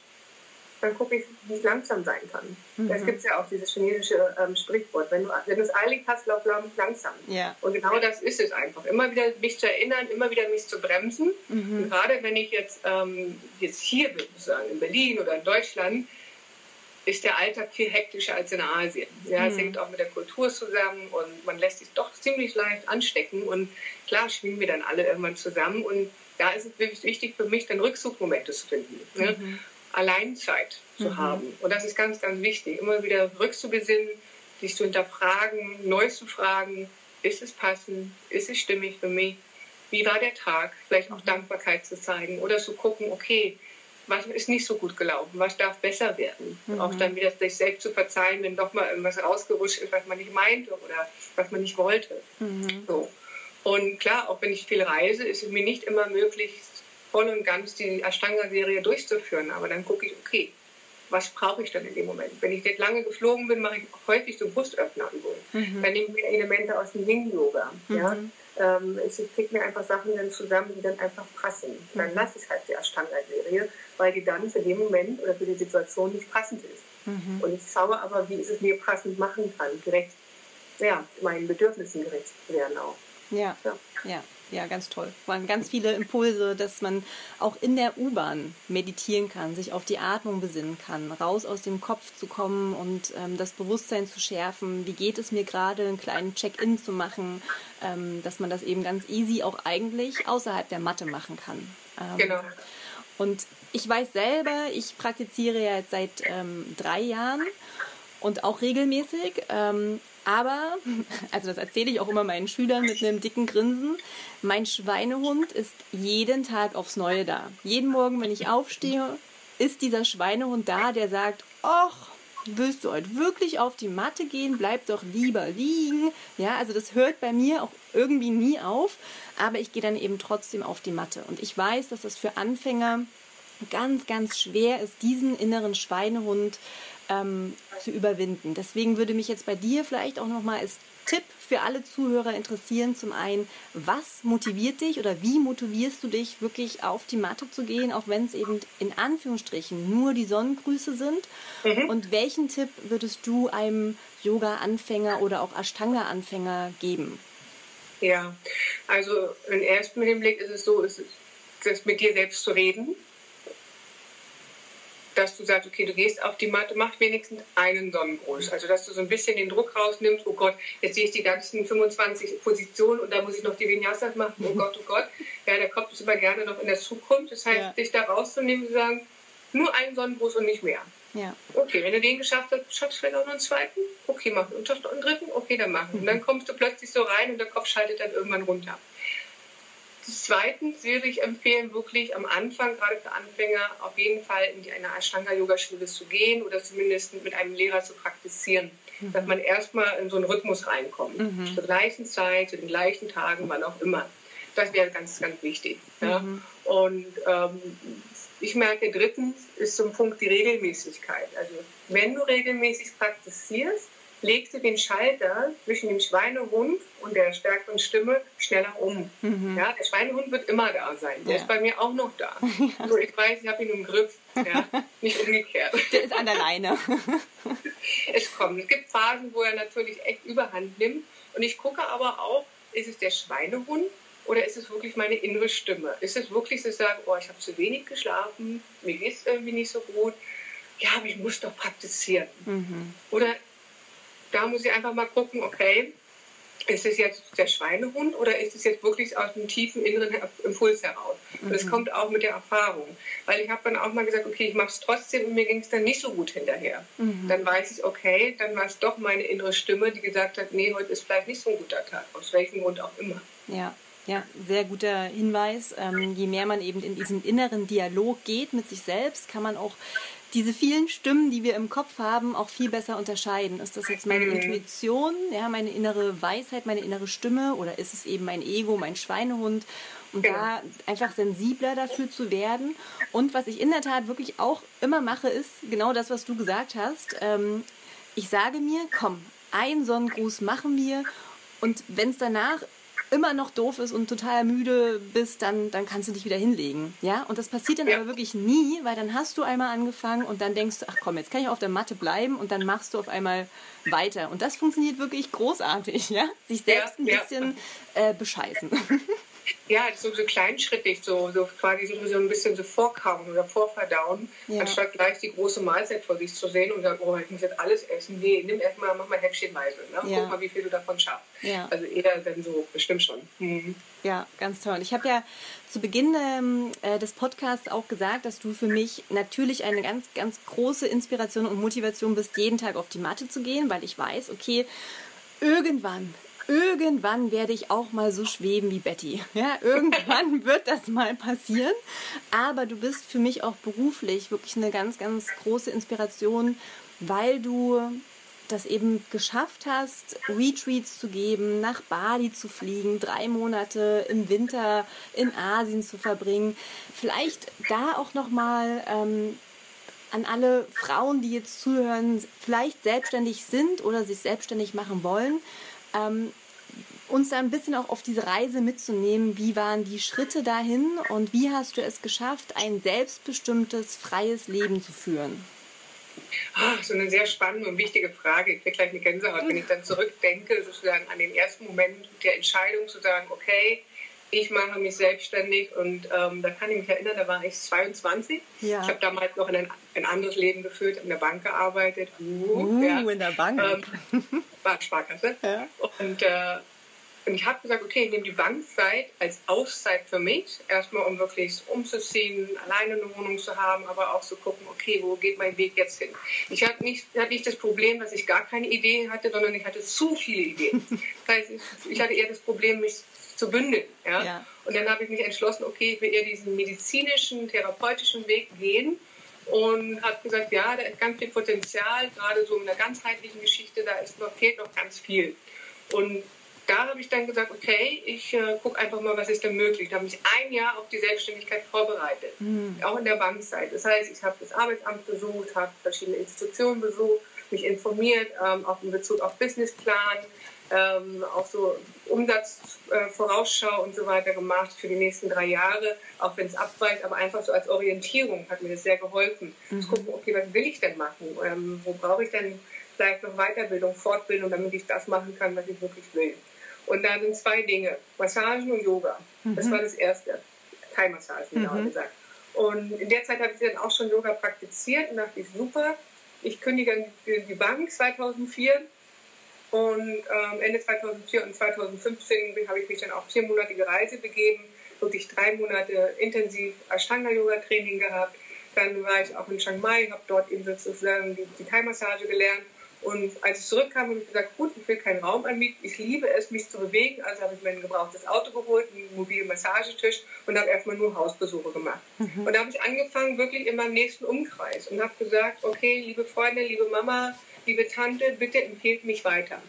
dann gucke ich, wie ich langsam sein kann. Mhm. Das gibt es ja auch, dieses chinesische ähm, Sprichwort. Wenn du, wenn du es eilig hast, lauf langsam. Ja. Und genau das ist es einfach. Immer wieder mich zu erinnern, immer wieder mich zu bremsen. Mhm. Und gerade wenn ich jetzt, ähm, jetzt hier bin, sozusagen in Berlin oder in Deutschland, ist der Alltag viel hektischer als in Asien. Ja, mhm. Es hängt auch mit der Kultur zusammen und man lässt sich doch ziemlich leicht anstecken. Und klar schwingen wir dann alle irgendwann zusammen. Und da ist es wirklich wichtig für mich, dann Rückzugmomente zu finden. Ne? Mhm. Alleinzeit zu mhm. haben. Und das ist ganz, ganz wichtig. Immer wieder rückzubesinnen, sich zu hinterfragen, neu zu fragen, ist es passend, ist es stimmig für mich, wie war der Tag, vielleicht auch mhm. Dankbarkeit zu zeigen oder zu gucken, okay, was ist nicht so gut gelaufen, was darf besser werden. Mhm. Auch dann wieder sich selbst zu verzeihen, wenn doch mal irgendwas rausgerutscht ist, was man nicht meinte oder was man nicht wollte. Mhm. So. Und klar, auch wenn ich viel reise, ist es mir nicht immer möglich, voll und ganz die Ashtanga-Serie durchzuführen. Aber dann gucke ich, okay, was brauche ich dann in dem Moment? Wenn ich jetzt lange geflogen bin, mache ich häufig so Brustöffnerübungen. Mhm. Dann nehme ich mir Elemente aus dem Yin-Yoga. Mhm. Ja? Ähm, ich kriege mir einfach Sachen dann zusammen, die dann einfach passen. Dann mhm. lasse ich halt die Ashtanga-Serie, weil die dann für den Moment oder für die Situation nicht passend ist. Mhm. Und ich schaue aber, wie ich es mir passend machen kann, gerecht, ja, meinen Bedürfnissen gerecht werden auch. Ja, ja. ja ja, ganz toll. Waren ganz viele Impulse, dass man auch in der U-Bahn meditieren kann, sich auf die Atmung besinnen kann, raus aus dem Kopf zu kommen und ähm, das Bewusstsein zu schärfen. Wie geht es mir gerade, einen kleinen Check-in zu machen, ähm, dass man das eben ganz easy auch eigentlich außerhalb der Matte machen kann. Ähm, genau. Und ich weiß selber, ich praktiziere ja jetzt seit ähm, drei Jahren und auch regelmäßig. Ähm, aber, [laughs] also das erzähle ich auch immer meinen Schülern mit einem dicken Grinsen, mein Schweinehund ist jeden Tag aufs Neue da. Jeden Morgen, wenn ich aufstehe, ist dieser Schweinehund da, der sagt, ach, willst du heute wirklich auf die Matte gehen? Bleib doch lieber liegen. Ja, also das hört bei mir auch irgendwie nie auf, aber ich gehe dann eben trotzdem auf die Matte. Und ich weiß, dass das für Anfänger ganz, ganz schwer ist, diesen inneren Schweinehund ähm, zu überwinden. Deswegen würde mich jetzt bei dir vielleicht auch nochmal als Tipp für alle Zuhörer interessieren. Zum einen, was motiviert dich oder wie motivierst du dich wirklich auf die Matte zu gehen, auch wenn es eben in Anführungsstrichen nur die Sonnengrüße sind? Mhm. Und welchen Tipp würdest du einem Yoga-Anfänger oder auch Ashtanga-Anfänger geben? Ja, also im ersten Hinblick ist es so, ist es, mit dir selbst zu reden dass du sagst, okay, du gehst auf die Matte, mach wenigstens einen Sonnengruß. Also, dass du so ein bisschen den Druck rausnimmst, oh Gott, jetzt sehe ich die ganzen 25 Positionen und da muss ich noch die Vinyasas machen, oh Gott, oh Gott. Ja, der Kopf ist immer gerne noch in der Zukunft. Das heißt, ja. dich da rauszunehmen und zu sagen, nur einen Sonnengruß und nicht mehr. Ja. Okay, wenn du den geschafft hast, schaffst du vielleicht auch noch einen zweiten? Okay, mach. Und schaffst du einen dritten? Okay, dann machen. Und dann kommst du plötzlich so rein und der Kopf schaltet dann irgendwann runter. Zweitens würde ich empfehlen, wirklich am Anfang, gerade für Anfänger, auf jeden Fall in eine Ashtanga-Yoga-Schule zu gehen oder zumindest mit einem Lehrer zu praktizieren, mhm. dass man erstmal in so einen Rhythmus reinkommt. Mhm. Zur gleichen Zeit, zu den gleichen Tagen, wann auch immer. Das wäre ganz, ganz wichtig. Ja? Mhm. Und ähm, ich merke, drittens ist zum Punkt die Regelmäßigkeit. Also wenn du regelmäßig praktizierst, legst du den Schalter zwischen dem Schweinehund und der stärkeren Stimme schneller um. Mhm. Ja, der Schweinehund wird immer da sein. Der ja. ist bei mir auch noch da. [laughs] Ja. So, ich weiß, ich habe ihn im Griff. Ja, [laughs] nicht umgekehrt. Der ist an der Leine. [laughs] es kommt. Es gibt Phasen, wo er natürlich echt Überhand nimmt. Und ich gucke aber auch, ist es der Schweinehund oder ist es wirklich meine innere Stimme? Ist es wirklich so, sagen, oh, ich habe zu wenig geschlafen, mir geht es irgendwie nicht so gut. Ja, aber ich muss doch praktizieren. Mhm. Oder da muss ich einfach mal gucken, okay, ist es jetzt der Schweinehund oder ist es jetzt wirklich aus dem tiefen inneren Impuls heraus? Und das mhm. kommt auch mit der Erfahrung. Weil ich habe dann auch mal gesagt, okay, ich mache es trotzdem und mir ging es dann nicht so gut hinterher. Mhm. Dann weiß ich, okay, dann war es doch meine innere Stimme, die gesagt hat, nee, heute ist vielleicht nicht so ein guter Tag, aus welchem Grund auch immer. Ja. Ja, sehr guter Hinweis. Ähm, je mehr man eben in diesen inneren Dialog geht mit sich selbst, kann man auch diese vielen Stimmen, die wir im Kopf haben, auch viel besser unterscheiden. Ist das jetzt meine mhm. Intuition, ja, meine innere Weisheit, meine innere Stimme oder ist es eben mein Ego, mein Schweinehund? Und genau. da einfach sensibler dafür zu werden. Und was ich in der Tat wirklich auch immer mache, ist genau das, was du gesagt hast. Ähm, ich sage mir, komm, einen Sonnengruß machen wir. Und wenn es danach immer noch doof ist und total müde bist, dann, dann kannst du dich wieder hinlegen. Ja? Und das passiert dann ja. aber wirklich nie, weil dann hast du einmal angefangen und dann denkst du, ach komm, jetzt kann ich auf der Matte bleiben und dann machst du auf einmal weiter. Und das funktioniert wirklich großartig, ja? Sich selbst ein bisschen äh, bescheißen. [laughs] Ja, so, so kleinschrittig, so, so quasi so, so ein bisschen so vorkauen oder vorverdauen, ja. anstatt gleich die große Mahlzeit vor sich zu sehen und sagen, oh, ich muss jetzt alles essen. Nee, nimm erstmal, mach mal häppchenweise. Ne? Ja. Guck mal, wie viel du davon schaffst. Ja. Also eher dann so, bestimmt schon. Mhm. Ja, ganz toll. Ich habe ja zu Beginn ähm, äh, des Podcasts auch gesagt, dass du für mich natürlich eine ganz, ganz große Inspiration und Motivation bist, jeden Tag auf die Matte zu gehen, weil ich weiß, okay, irgendwann irgendwann werde ich auch mal so schweben wie Betty. [laughs] Ja, irgendwann [laughs] wird das mal passieren. Aber du bist für mich auch beruflich wirklich eine ganz, ganz große Inspiration, weil du das eben geschafft hast, Retreats zu geben, nach Bali zu fliegen, drei Monate im Winter in Asien zu verbringen. Vielleicht da auch noch mal ähm, an alle Frauen, die jetzt zuhören, vielleicht selbstständig sind oder sich selbstständig machen wollen ähm, uns da ein bisschen auch auf diese Reise mitzunehmen. Wie waren die Schritte dahin und wie hast du es geschafft, ein selbstbestimmtes, freies Leben zu führen? Ach, so eine sehr spannende und wichtige Frage. Ich kriege gleich eine Gänsehaut, wenn ich dann zurückdenke, sozusagen an den ersten Moment der Entscheidung zu sagen, okay, ich mache mich selbstständig und ähm, da kann ich mich erinnern, da war ich 22. Ja. Ich habe damals noch ein, ein, anderes Leben geführt, in der Bank gearbeitet. Uh, uh ja. in der Bank. Ähm, war Sparkasse. Ja. Und, äh, und ich habe gesagt, okay, ich nehme die Bankzeit als Auszeit für mich, erstmal um wirklich umzuziehen, alleine eine Wohnung zu haben, aber auch zu gucken, okay, wo geht mein Weg jetzt hin? Ich hatte nicht, hatte nicht das Problem, dass ich gar keine Ideen hatte, sondern ich hatte zu viele Ideen. Das heißt, ich, ich hatte eher das Problem, mich zu bündeln. Ja? ja. Und dann habe ich mich entschlossen, okay, ich will eher diesen medizinischen, therapeutischen Weg gehen und habe gesagt, ja, da ist ganz viel Potenzial, gerade so in der ganzheitlichen Geschichte, da ist noch, fehlt noch ganz viel. Und da habe ich dann gesagt, okay, ich äh, gucke einfach mal, was ist denn möglich. Da habe ich ein Jahr auf die Selbstständigkeit vorbereitet, mhm. auch in der Bankzeit. Das heißt, ich habe das Arbeitsamt besucht, habe verschiedene Institutionen besucht, mich informiert, ähm, auch in Bezug auf Businessplan, ähm, auch so Umsatzvorausschau äh, und so weiter gemacht für die nächsten drei Jahre, auch wenn es abweicht, aber einfach so als Orientierung hat mir das sehr geholfen. Mhm. Zu gucken, okay, was will ich denn machen? Ähm, wo brauche ich denn vielleicht noch Weiterbildung, Fortbildung, damit ich das machen kann, was ich wirklich will? Und da sind zwei Dinge, Massagen und Yoga. Mhm. Das war das Erste. Thai-Massagen, genauer mhm. gesagt. Und in der Zeit habe ich dann auch schon Yoga praktiziert und dachte ich, super, ich kündige die Bank 2004 und ähm, Ende 2004 und 2015 habe ich mich dann auf viermonatige Reise begeben, wirklich drei Monate intensiv Ashtanga-Yoga-Training gehabt. Dann war ich auch in Chiang Mai, habe dort eben sozusagen die, die Thai-Massage gelernt. Und als ich zurückkam, habe ich gesagt, gut, ich will keinen Raum anmieten. Ich liebe es, mich zu bewegen. Also habe ich mir ein gebrauchtes Auto geholt, einen mobilen Massagetisch und habe erstmal nur Hausbesuche gemacht. Mhm. Und da habe ich angefangen, wirklich in meinem nächsten Umkreis und habe gesagt, okay, liebe Freunde, liebe Mama, liebe Tante, bitte empfehlt mich weiter.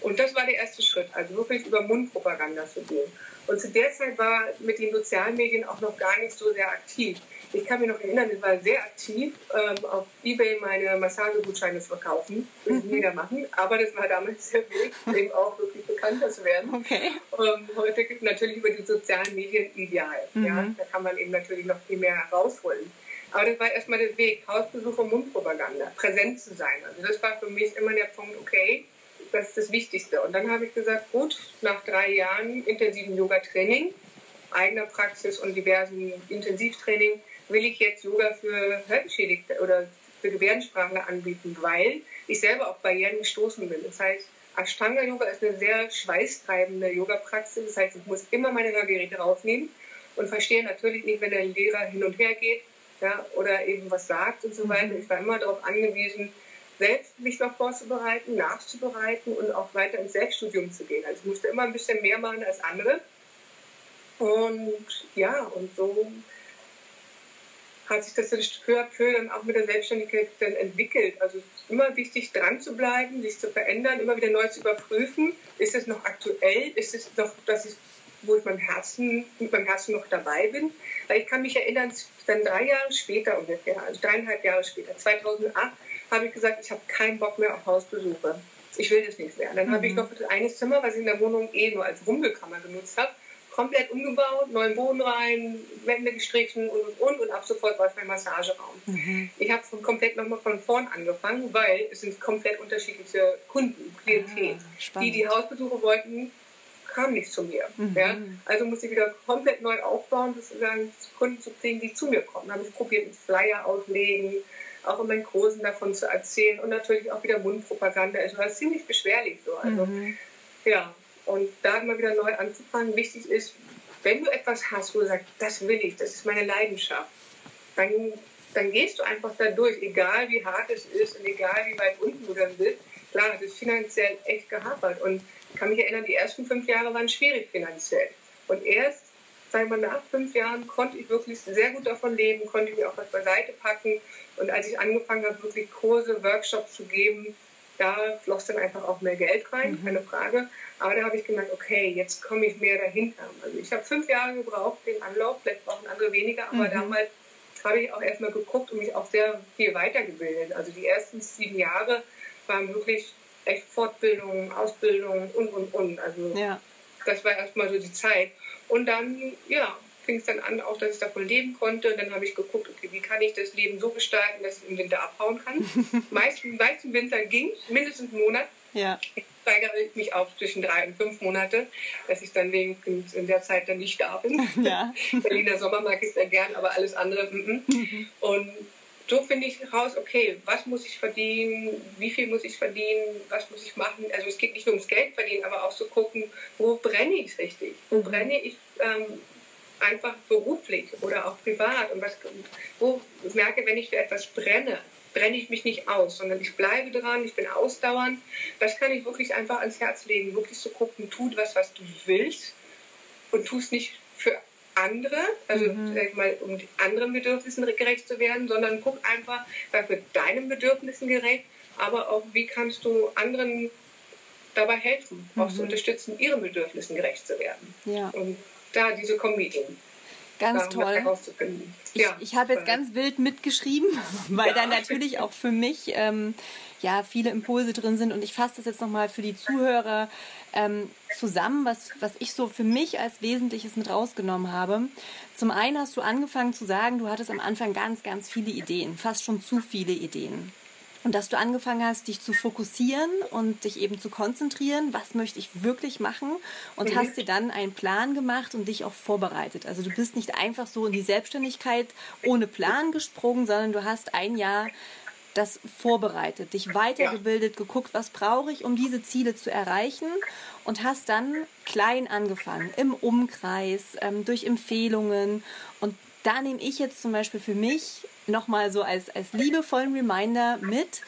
Und das war der erste Schritt, also wirklich über Mundpropaganda zu gehen. Und zu der Zeit war mit den Sozialmedien auch noch gar nicht so sehr aktiv. Ich kann mich noch erinnern, ich war sehr aktiv ähm, auf Ebay meine Massagegutscheine zu verkaufen, würde ich mhm. wieder machen. Aber das war damals der Weg, [laughs] eben auch wirklich bekannter zu werden. Okay. Ähm, heute gibt natürlich über die sozialen Medien ideal. Mhm. Ja? Da kann man eben natürlich noch viel mehr rausholen. Aber das war erstmal der Weg, Hausbesuche, Mundpropaganda, präsent zu sein. Also das war für mich immer der Punkt, okay, das ist das Wichtigste. Und dann habe ich gesagt, gut, nach drei Jahren intensiven Yoga-Training, eigener Praxis und diversen Intensivtraining, will ich jetzt Yoga für Hörgeschädigte oder für Gebärdensprachler anbieten, weil ich selber auf Barrieren gestoßen bin. Das heißt, Ashtanga-Yoga ist eine sehr schweißtreibende Yoga-Praxis. Das heißt, ich muss immer meine Hörgeräte rausnehmen und verstehe natürlich nicht, wenn der Lehrer hin und her geht, ja, oder eben was sagt und so mhm. weiter. Ich war immer darauf angewiesen, selbst mich noch vorzubereiten, nachzubereiten und auch weiter ins Selbststudium zu gehen. Also ich musste immer ein bisschen mehr machen als andere. Und ja, und so hat sich das dann peu à peu dann auch mit der Selbstständigkeit dann entwickelt. Also es ist immer wichtig, dran zu bleiben, sich zu verändern, immer wieder neu zu überprüfen. Ist es noch aktuell? Ist es noch, dass ich, wo ich meinem Herzen, mit meinem Herzen noch dabei bin? Weil ich kann mich erinnern, dann drei Jahre später ungefähr, also dreieinhalb Jahre später, 2008, habe ich gesagt, ich habe keinen Bock mehr auf Hausbesuche. Ich will das nicht mehr. Dann mhm. habe ich mhm. noch das eine Zimmer, was ich in der Wohnung eh nur als Rumpelkammer genutzt habe, komplett umgebaut, neuen Boden rein, Wände gestrichen und und und und ab sofort war es mein Massageraum. Mhm. Ich habe komplett nochmal von vorn angefangen, weil es sind komplett unterschiedliche Kunden, Klientel. Ah, die, die Hausbesuche wollten, kamen nicht zu mir. Mhm. Ja? Also musste ich wieder komplett neu aufbauen, sozusagen Kunden zu kriegen, die zu mir kommen. Habe ich probiert, einen Flyer auslegen, auch in meinen Kursen davon zu erzählen und natürlich auch wieder Mundpropaganda. Es war ziemlich beschwerlich so. Also, mhm. ja, und da immer wieder neu anzufangen, wichtig ist, wenn du etwas hast, wo du sagst, das will ich, das ist meine Leidenschaft, dann, dann gehst du einfach da durch, egal wie hart es ist und egal wie weit unten du dann bist. Klar, das ist finanziell echt gehapert. Und ich kann mich erinnern, die ersten fünf Jahre waren schwierig finanziell. Und erst, sagen wir nach fünf Jahren, konnte ich wirklich sehr gut davon leben, konnte ich mir auch was beiseite packen. Und als ich angefangen habe, wirklich Kurse, Workshops zu geben, da floss dann einfach auch mehr Geld rein, mhm. keine Frage. Aber da habe ich gemerkt, okay, jetzt komme ich mehr dahinter. Also ich habe fünf Jahre gebraucht, den Anlauf, vielleicht brauchen andere weniger, aber mhm. damals habe ich auch erstmal geguckt und mich auch sehr viel weitergebildet. Also die ersten sieben Jahre waren wirklich echt Fortbildung, Ausbildung und, und, und. Also ja. das war erstmal so die Zeit. Und dann, ja, fing es dann an, auch dass ich davon leben konnte. Und dann habe ich geguckt, okay, wie kann ich das Leben so gestalten, dass ich im Winter abhauen kann. [laughs] meist, meist im Winter ging mindestens einen Monat. Ja. Ich steigere mich auf zwischen drei und fünf Monate, dass ich dann wenigstens in der Zeit dann nicht da bin. [laughs] Ja. Berliner Sommer mag ich sehr gern, aber alles andere. M -m. Mhm. Und so finde ich raus, okay, was muss ich verdienen, wie viel muss ich verdienen, was muss ich machen. Also es geht nicht nur ums Geld verdienen, aber auch so gucken, wo brenne ich richtig? Wo mhm. brenne ich ähm, einfach beruflich oder auch privat und was, wo ich merke, wenn ich für etwas brenne, brenne ich mich nicht aus, sondern ich bleibe dran, ich bin ausdauernd. Das kann ich wirklich einfach ans Herz legen, wirklich zu gucken, tu was, was du willst und tu es nicht für andere, also mhm. mal, um anderen Bedürfnissen gerecht zu werden, sondern guck einfach, sei für deinen Bedürfnissen gerecht, aber auch, wie kannst du anderen dabei helfen, mhm. auch zu unterstützen, ihren Bedürfnissen gerecht zu werden. Ja. Und da diese Kombi Ganz toll. Ich, ja, ich habe jetzt ganz wild mitgeschrieben, [laughs] weil ja. da natürlich auch für mich ähm, ja viele Impulse drin sind und ich fasse das jetzt nochmal für die Zuhörer ähm, zusammen, was, was ich so für mich als Wesentliches mit rausgenommen habe. Zum einen hast du angefangen zu sagen, du hattest am Anfang ganz, ganz viele Ideen, fast schon zu viele Ideen. Und dass du angefangen hast, dich zu fokussieren und dich eben zu konzentrieren, was möchte ich wirklich machen und mhm. hast dir dann einen Plan gemacht und dich auch vorbereitet. Also du bist nicht einfach so in die Selbstständigkeit ohne Plan gesprungen, sondern du hast ein Jahr das vorbereitet, dich weitergebildet, ja. geguckt, was brauche ich, um diese Ziele zu erreichen und hast dann klein angefangen, im Umkreis, ähm, durch Empfehlungen und da nehme ich jetzt zum Beispiel für mich nochmal so als, als liebevollen Reminder mit,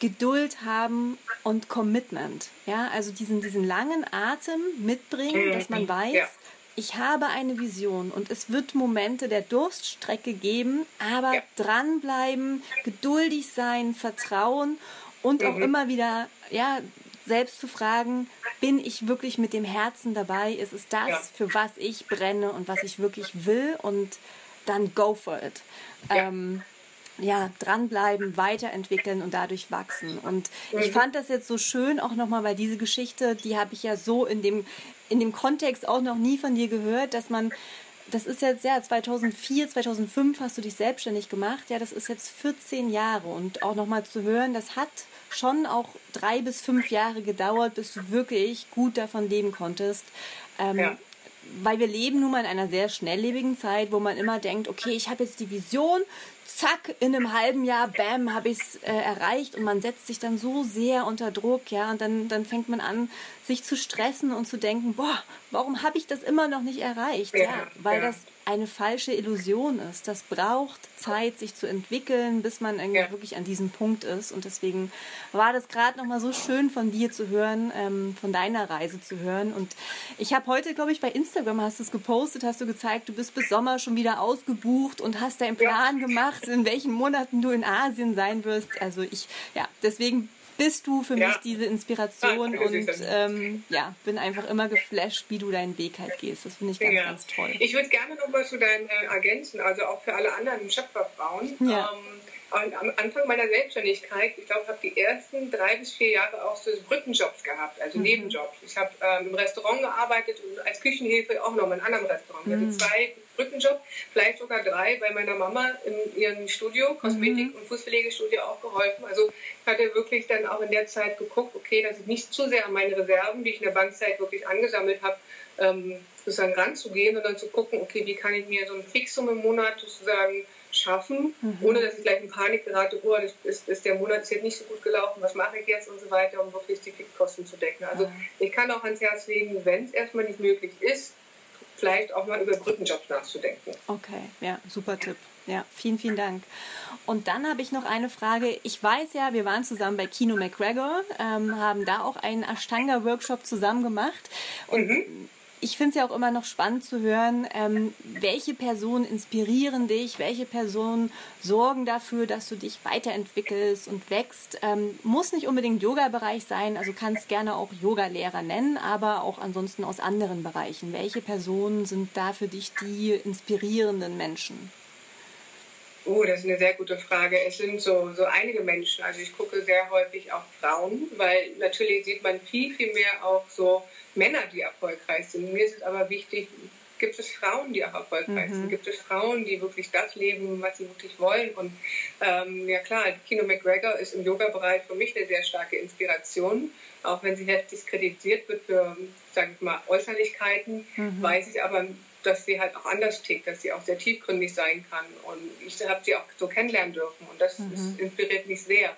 Geduld haben und Commitment. Ja, also diesen, diesen langen Atem mitbringen, dass man weiß, ja. ich habe eine Vision und es wird Momente der Durststrecke geben, aber ja. dranbleiben, geduldig sein, vertrauen und mhm. auch immer wieder, ja, selbst zu fragen, bin ich wirklich mit dem Herzen dabei? Ist es das, ja. für was ich brenne und was ich wirklich will? Und dann go for it. Ja. Ähm, ja, dranbleiben, weiterentwickeln und dadurch wachsen. Und ich mhm. fand das jetzt so schön auch nochmal, weil diese Geschichte, die habe ich ja so in dem, in dem Kontext auch noch nie von dir gehört, dass man, das ist jetzt, ja, 2004, 2005 hast du dich selbstständig gemacht, ja, das ist jetzt 14 Jahre und auch nochmal zu hören, das hat schon auch drei bis fünf Jahre gedauert, bis du wirklich gut davon leben konntest. Ähm, ja weil wir leben nun mal in einer sehr schnelllebigen Zeit, wo man immer denkt, okay, ich habe jetzt die Vision, zack, in einem halben Jahr, bam, habe ich es äh, erreicht und man setzt sich dann so sehr unter Druck, ja, und dann, dann fängt man an, sich zu stressen und zu denken, boah, warum habe ich das immer noch nicht erreicht? Ja, ja weil ja. das eine falsche Illusion ist. Das braucht Zeit, sich zu entwickeln, bis man irgendwie ja. wirklich an diesem Punkt ist. Und deswegen war das gerade nochmal so schön von dir zu hören, ähm, von deiner Reise zu hören. Und ich habe heute, glaube ich, bei Instagram hast du es gepostet, hast du gezeigt, du bist bis Sommer schon wieder ausgebucht und hast deinen Plan ja. gemacht, in welchen Monaten du in Asien sein wirst. Also ich, ja, deswegen bist du für ja. mich diese Inspiration ja, und ähm, ja, bin einfach immer geflasht, wie du deinen Weg halt gehst. Das finde ich ganz, ja. ganz toll. Ich würde gerne noch was zu deinen äh, ergänzen, also auch für alle anderen Schöpferfrauen. Ja. Ähm, am Anfang meiner Selbstständigkeit, ich glaube, habe die ersten drei bis vier Jahre auch so Brückenjobs gehabt, also mhm. Nebenjobs. Ich habe ähm, im Restaurant gearbeitet und als Küchenhilfe auch noch in einem anderen Restaurant. Mhm. Ich hatte zwei Brückenjobs, vielleicht sogar drei bei meiner Mama in ihrem Studio, Kosmetik- mhm. und Fußpflegestudio auch geholfen. Also ich hatte wirklich dann auch in der Zeit geguckt, okay, dass ich nicht zu sehr an meine Reserven, die ich in der Bankzeit wirklich angesammelt habe, ähm, sozusagen ranzugehen, sondern zu gucken, okay, wie kann ich mir so ein Fixum im Monat sozusagen schaffen, mhm. ohne dass ich gleich in Panik gerate, oh, das ist, ist der Monat ist jetzt nicht so gut gelaufen, was mache ich jetzt und so weiter, um wirklich die Fixkosten zu decken. Also mhm. ich kann auch ans Herz legen, wenn es erstmal nicht möglich ist, vielleicht auch mal über Brückenjobs nachzudenken. Okay, ja, super Tipp. Ja, vielen, vielen Dank. Und dann habe ich noch eine Frage. Ich weiß ja, wir waren zusammen bei Kino McGregor, ähm, haben da auch einen Ashtanga-Workshop zusammen gemacht. Und mhm ich finde es ja auch immer noch spannend zu hören, ähm, welche Personen inspirieren dich, welche Personen sorgen dafür, dass du dich weiterentwickelst und wächst. Ähm, muss nicht unbedingt Yoga-Bereich sein, also kannst gerne auch Yoga-Lehrer nennen, aber auch ansonsten aus anderen Bereichen. Welche Personen sind da für dich die inspirierenden Menschen? Oh, das ist eine sehr gute Frage. Es sind so, so einige Menschen. Also ich gucke sehr häufig auf Frauen, weil natürlich sieht man viel, viel mehr auch so Männer, die erfolgreich sind. Mir ist es aber wichtig, gibt es Frauen, die auch erfolgreich mhm. sind? Gibt es Frauen, die wirklich das leben, was sie wirklich wollen? Und ähm, ja klar, Kino McGregor ist im Yoga-Bereich für mich eine sehr starke Inspiration. Auch wenn sie heftig kritisiert wird für, sage ich mal, Äußerlichkeiten, mhm. weiß ich aber, dass sie halt auch anders tickt, dass sie auch sehr tiefgründig sein kann. Und ich habe sie auch so kennenlernen dürfen und das, mhm. das inspiriert mich sehr.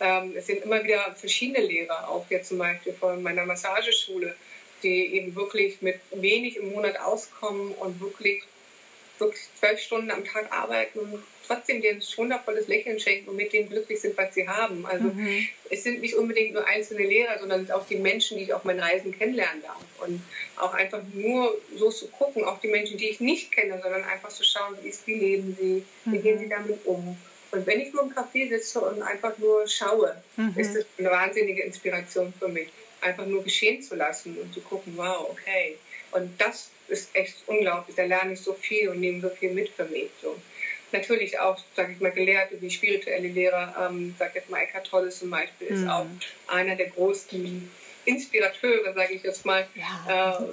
Ähm, es sind immer wieder verschiedene Lehrer, auch jetzt zum Beispiel von meiner Massageschule, die eben wirklich mit wenig im Monat auskommen und wirklich, wirklich zwölf Stunden am Tag arbeiten und trotzdem dir ein wundervolles Lächeln schenken und mit denen glücklich sind, was sie haben. Also mhm. es sind nicht unbedingt nur einzelne Lehrer, sondern auch die Menschen, die ich auf meinen Reisen kennenlernen darf. Und auch einfach nur so zu gucken, auch die Menschen, die ich nicht kenne, sondern einfach zu schauen, wie, ist, wie leben sie, wie mhm. gehen sie damit um. Und wenn ich nur im Café sitze und einfach nur schaue, mhm. ist das eine wahnsinnige Inspiration für mich einfach nur geschehen zu lassen und zu gucken, wow, okay. Und das ist echt unglaublich. Da lerne ich so viel und nehme so viel mit für mich. So. Natürlich auch, sage ich mal, Gelehrte wie spirituelle Lehrer, ähm, sage jetzt mal Eckhart Tolle zum Beispiel, ist mhm. auch einer der großen Inspirateure, sage ich jetzt mal, ja. äh,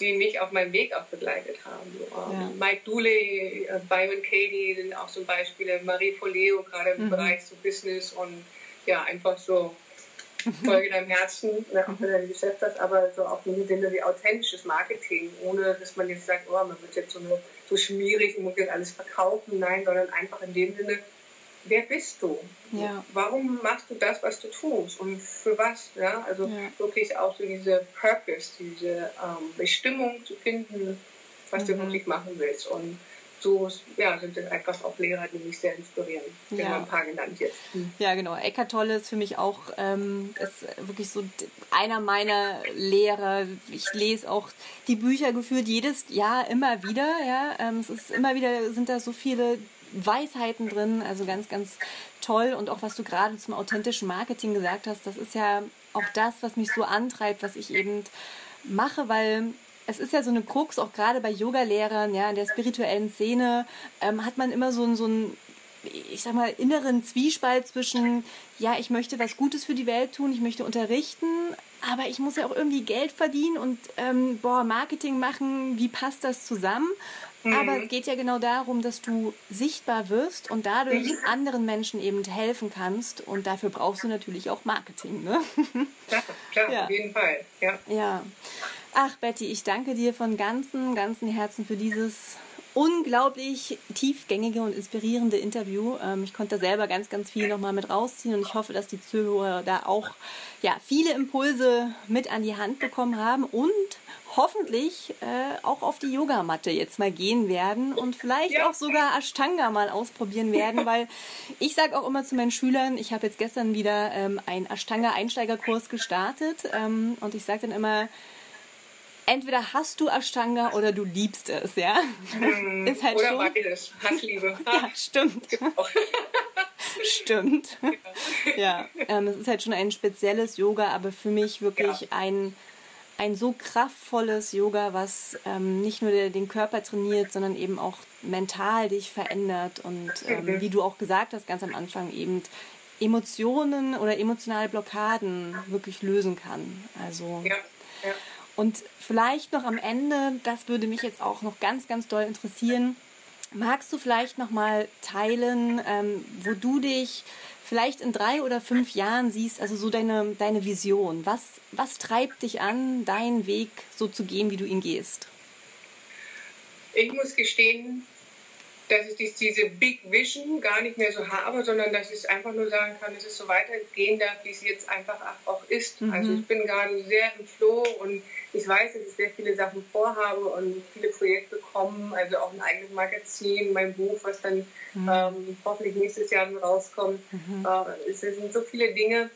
die mich auf meinem Weg auch begleitet haben. Ähm, ja. Mike Dooley, äh, Byron Katie sind auch zum Beispiel Marie Foleo, gerade im mhm. Bereich so Business und ja, einfach so Folge deinem Herzen, ne, auch wenn du ein Geschäft hast, aber so auch im Sinne wie authentisches Marketing, ohne dass man jetzt sagt, oh, man wird jetzt so, eine, so schmierig und muss jetzt alles verkaufen. Nein, sondern einfach in dem Sinne, wer bist du? Ja. Warum machst du das, was du tust? Und für was? Ja? Also ja. wirklich auch so diese Purpose, diese ähm, Bestimmung zu finden, was mhm. du wirklich machen willst. Und so ja, sind es einfach auch Lehrer, die mich sehr inspirieren. Ich ja. ein paar genannt jetzt. Hm. Ja, genau. Eckart Tolle ist für mich auch ähm, ist wirklich so einer meiner Lehrer. Ich lese auch die Bücher geführt jedes Jahr immer wieder. Ja, ähm, es ist immer wieder sind da so viele Weisheiten drin. Also ganz, ganz toll. Und auch was du gerade zum authentischen Marketing gesagt hast, das ist ja auch das, was mich so antreibt, was ich eben mache, weil es ist ja so eine Krux, auch gerade bei Yogalehrern, ja, in der spirituellen Szene, ähm, hat man immer so, so einen, ich sag mal, inneren Zwiespalt zwischen, ja, ich möchte was Gutes für die Welt tun, ich möchte unterrichten, aber ich muss ja auch irgendwie Geld verdienen und, ähm, boah, Marketing machen, wie passt das zusammen? Mhm. Aber es geht ja genau darum, dass du sichtbar wirst und dadurch mhm. anderen Menschen eben helfen kannst. Und dafür brauchst du natürlich auch Marketing. Ne? Klar, klar [laughs] ja. auf jeden Fall. Ja. ja. Ach, Betty, ich danke dir von ganzem, ganzem Herzen für dieses unglaublich tiefgängige und inspirierende Interview. Ähm, ich konnte da selber ganz, ganz viel nochmal mit rausziehen und ich hoffe, dass die Zuhörer da auch ja, viele Impulse mit an die Hand bekommen haben und hoffentlich äh, auch auf die Yogamatte jetzt mal gehen werden und vielleicht ja. auch sogar Ashtanga mal ausprobieren werden, [laughs] weil ich sage auch immer zu meinen Schülern, ich habe jetzt gestern wieder ähm, einen Ashtanga-Einsteigerkurs gestartet ähm, und ich sage dann immer, entweder hast du Ashtanga oder du liebst es, ja? Mm, ist halt oder schon... beides. Hassliebe. [laughs] ja, stimmt. [laughs] stimmt. Ja, ähm, es ist halt schon ein spezielles Yoga, aber für mich wirklich ja. ein, ein so kraftvolles Yoga, was ähm, nicht nur den Körper trainiert, sondern eben auch mental dich verändert und ähm, mhm. wie du auch gesagt hast, ganz am Anfang eben Emotionen oder emotionale Blockaden wirklich lösen kann. Also ja, ja. Und vielleicht noch am Ende, das würde mich jetzt auch noch ganz, ganz doll interessieren. Magst du vielleicht noch mal teilen, ähm, wo du dich vielleicht in drei oder fünf Jahren siehst, also so deine, deine Vision? Was, was treibt dich an, deinen Weg so zu gehen, wie du ihn gehst? Ich muss gestehen, dass ich diese Big Vision gar nicht mehr so habe, sondern dass ich einfach nur sagen kann, dass es so weitergehen darf, wie es jetzt einfach auch ist. Mhm. Also ich bin gerade sehr im Flow und ich weiß, dass ich sehr viele Sachen vorhabe und viele Projekte kommen, also auch ein eigenes Magazin, mein Buch, was dann mhm. ähm, hoffentlich nächstes Jahr rauskommt. Mhm. Äh, es sind so viele Dinge.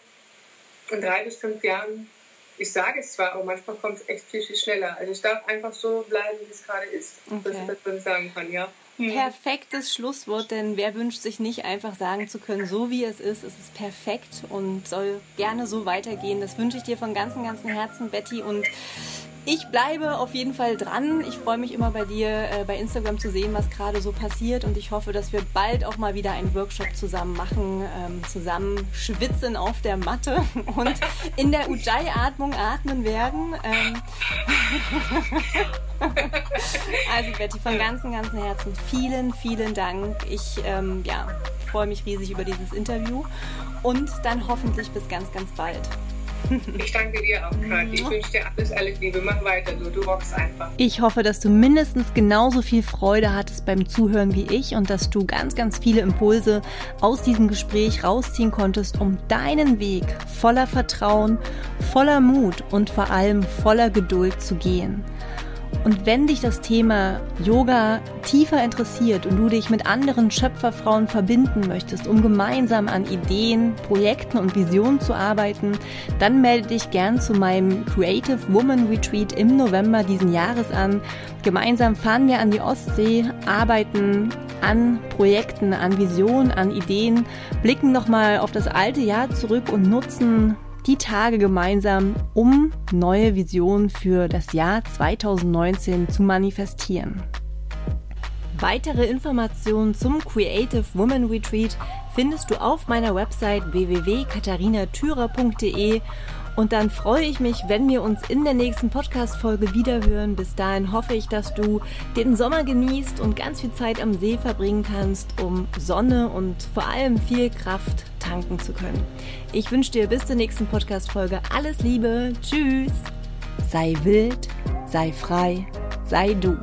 In drei bis fünf Jahren, ich sage es zwar, aber manchmal kommt es echt viel, viel schneller. Also es darf einfach so bleiben, wie es gerade ist, okay. dass ich das sagen kann, ja. Hm. Perfektes Schlusswort, denn wer wünscht sich nicht einfach sagen zu können, so wie es ist, es ist perfekt und soll gerne so weitergehen. Das wünsche ich dir von ganzem, ganzem Herzen, Betty. Und ich bleibe auf jeden Fall dran. Ich freue mich immer bei dir äh, bei Instagram zu sehen, was gerade so passiert. Und ich hoffe, dass wir bald auch mal wieder einen Workshop zusammen machen, ähm, zusammen schwitzen auf der Matte [laughs] und in der Ujjayi-Atmung atmen werden. Ähm [laughs] also Betty, von ganzem, ganzem Herzen vielen, vielen Dank. Ich ähm, ja, freue mich riesig über dieses Interview und dann hoffentlich bis ganz, ganz bald. Ich danke dir auch, Kathi. Ich wünsche dir alles, alles Liebe. Mach weiter so. Du rockst einfach. Ich hoffe, dass du mindestens genauso viel Freude hattest beim Zuhören wie ich und dass du ganz, ganz viele Impulse aus diesem Gespräch rausziehen konntest, um deinen Weg voller Vertrauen, voller Mut und vor allem voller Geduld zu gehen. Und wenn dich das Thema Yoga tiefer interessiert und du dich mit anderen Schöpferfrauen verbinden möchtest, um gemeinsam an Ideen, Projekten und Visionen zu arbeiten, dann melde dich gern zu meinem Creative Woman Retreat im November diesen Jahres an. Gemeinsam fahren wir an die Ostsee, arbeiten an Projekten, an Visionen, an Ideen, blicken nochmal auf das alte Jahr zurück und nutzen die Tage gemeinsam, um neue Visionen für das Jahr 2019 zu manifestieren. Weitere Informationen zum Creative Woman Retreat findest du auf meiner Website www.katharinatürer.de und dann freue ich mich, wenn wir uns in der nächsten Podcast-Folge wiederhören. Bis dahin hoffe ich, dass du den Sommer genießt und ganz viel Zeit am See verbringen kannst, um Sonne und vor allem viel Kraft tanken zu können. Ich wünsche dir bis zur nächsten Podcast-Folge alles Liebe. Tschüss. Sei wild, sei frei, sei du.